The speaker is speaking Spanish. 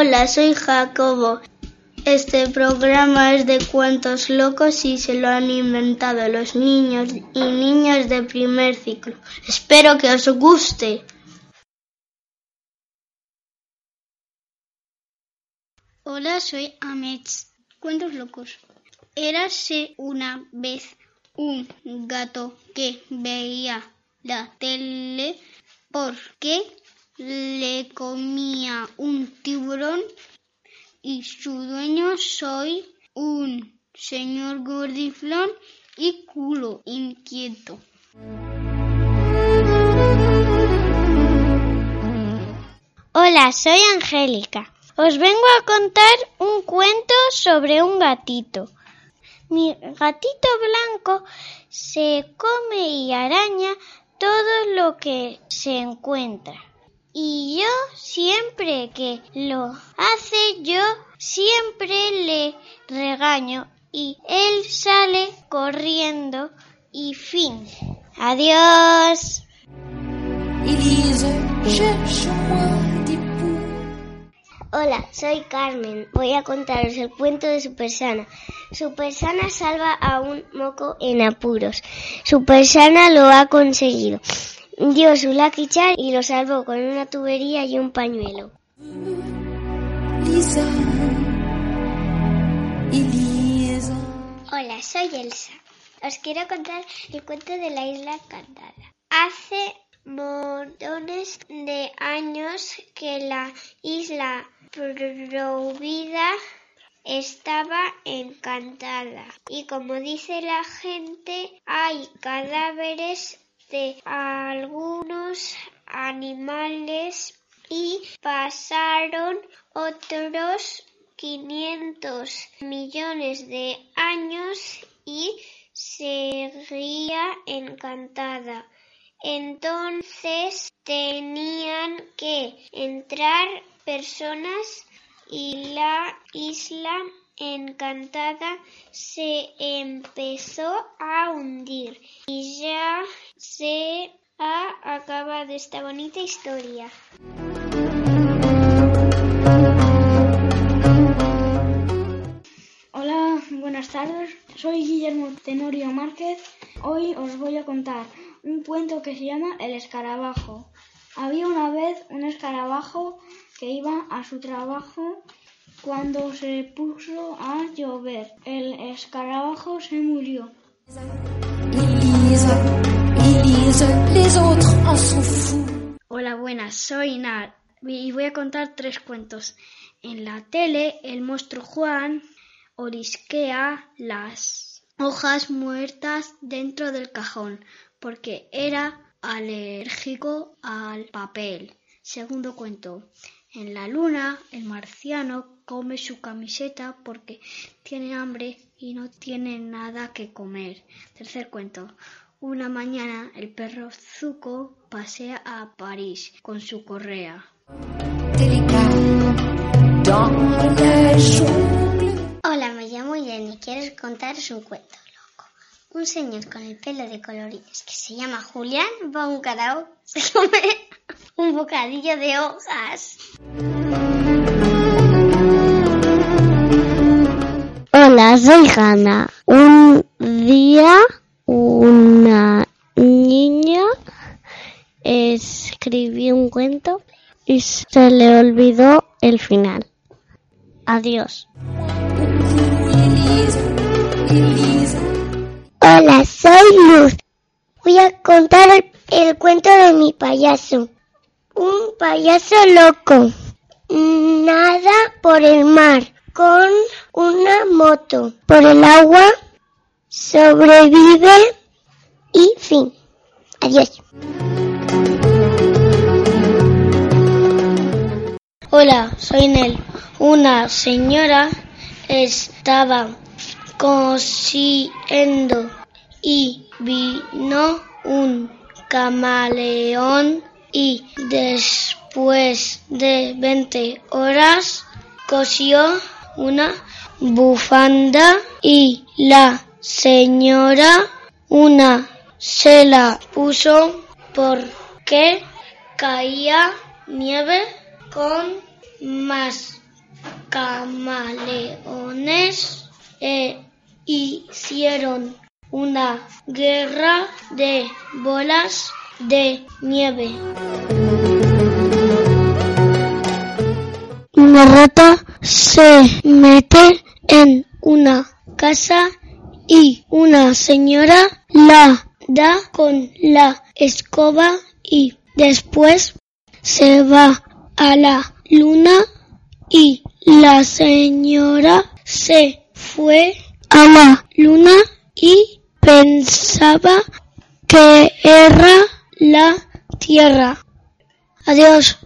Hola, soy Jacobo. Este programa es de cuentos locos y se lo han inventado los niños y niñas de primer ciclo. Espero que os guste. Hola, soy Amets. Cuentos locos. Érase una vez un gato que veía la tele porque le comía un tiburón y su dueño soy un señor gordiflón y culo inquieto. Hola, soy Angélica. Os vengo a contar un cuento sobre un gatito. Mi gatito blanco se come y araña todo lo que se encuentra. Y yo siempre que lo hace, yo siempre le regaño y él sale corriendo y fin. Adiós. Hola, soy Carmen. Voy a contaros el cuento de Supersana. Supersana salva a un moco en apuros. Supersana lo ha conseguido. Dio su lucky char y lo salvó con una tubería y un pañuelo. Hola, soy Elsa. Os quiero contar el cuento de la isla encantada. Hace montones de años que la isla prohibida estaba encantada y como dice la gente hay cadáveres de algunos animales y pasaron otros 500 millones de años y seguía encantada. Entonces tenían que entrar personas y la isla encantada se empezó a hundir y ya se ha acabado esta bonita historia. Hola, buenas tardes. Soy Guillermo Tenorio Márquez. Hoy os voy a contar un cuento que se llama El escarabajo. Había una vez un escarabajo que iba a su trabajo cuando se puso a llover. El escarabajo se murió. Hola, buenas, soy Nar y voy a contar tres cuentos. En la tele, el monstruo Juan orisquea las hojas muertas dentro del cajón porque era alérgico al papel. Segundo cuento. En la luna, el marciano come su camiseta porque tiene hambre y no tiene nada que comer. Tercer cuento. Una mañana el perro Zuko pasea a París con su correa. Hola, me llamo Jenny. Quiero contaros un cuento loco. Un señor con el pelo de colorines que se llama Julián va a un karaoke se come un bocadillo de hojas. Hola, soy Hanna. Un día una niña escribió un cuento y se le olvidó el final. Adiós. Hola, soy Luz. Voy a contar el, el cuento de mi payaso. Un payaso loco. Nada por el mar con una moto. Por el agua sobrevive y fin. Adiós. Hola, soy Nel. Una señora estaba cosiendo y vino un camaleón y después de 20 horas cosió una bufanda y la señora una se la puso porque caía nieve con más camaleones e hicieron una guerra de bolas de nieve. Una rata se mete en una casa y una señora la da con la escoba y después se va a la luna y la señora se fue a la luna y pensaba que era la tierra. Adiós.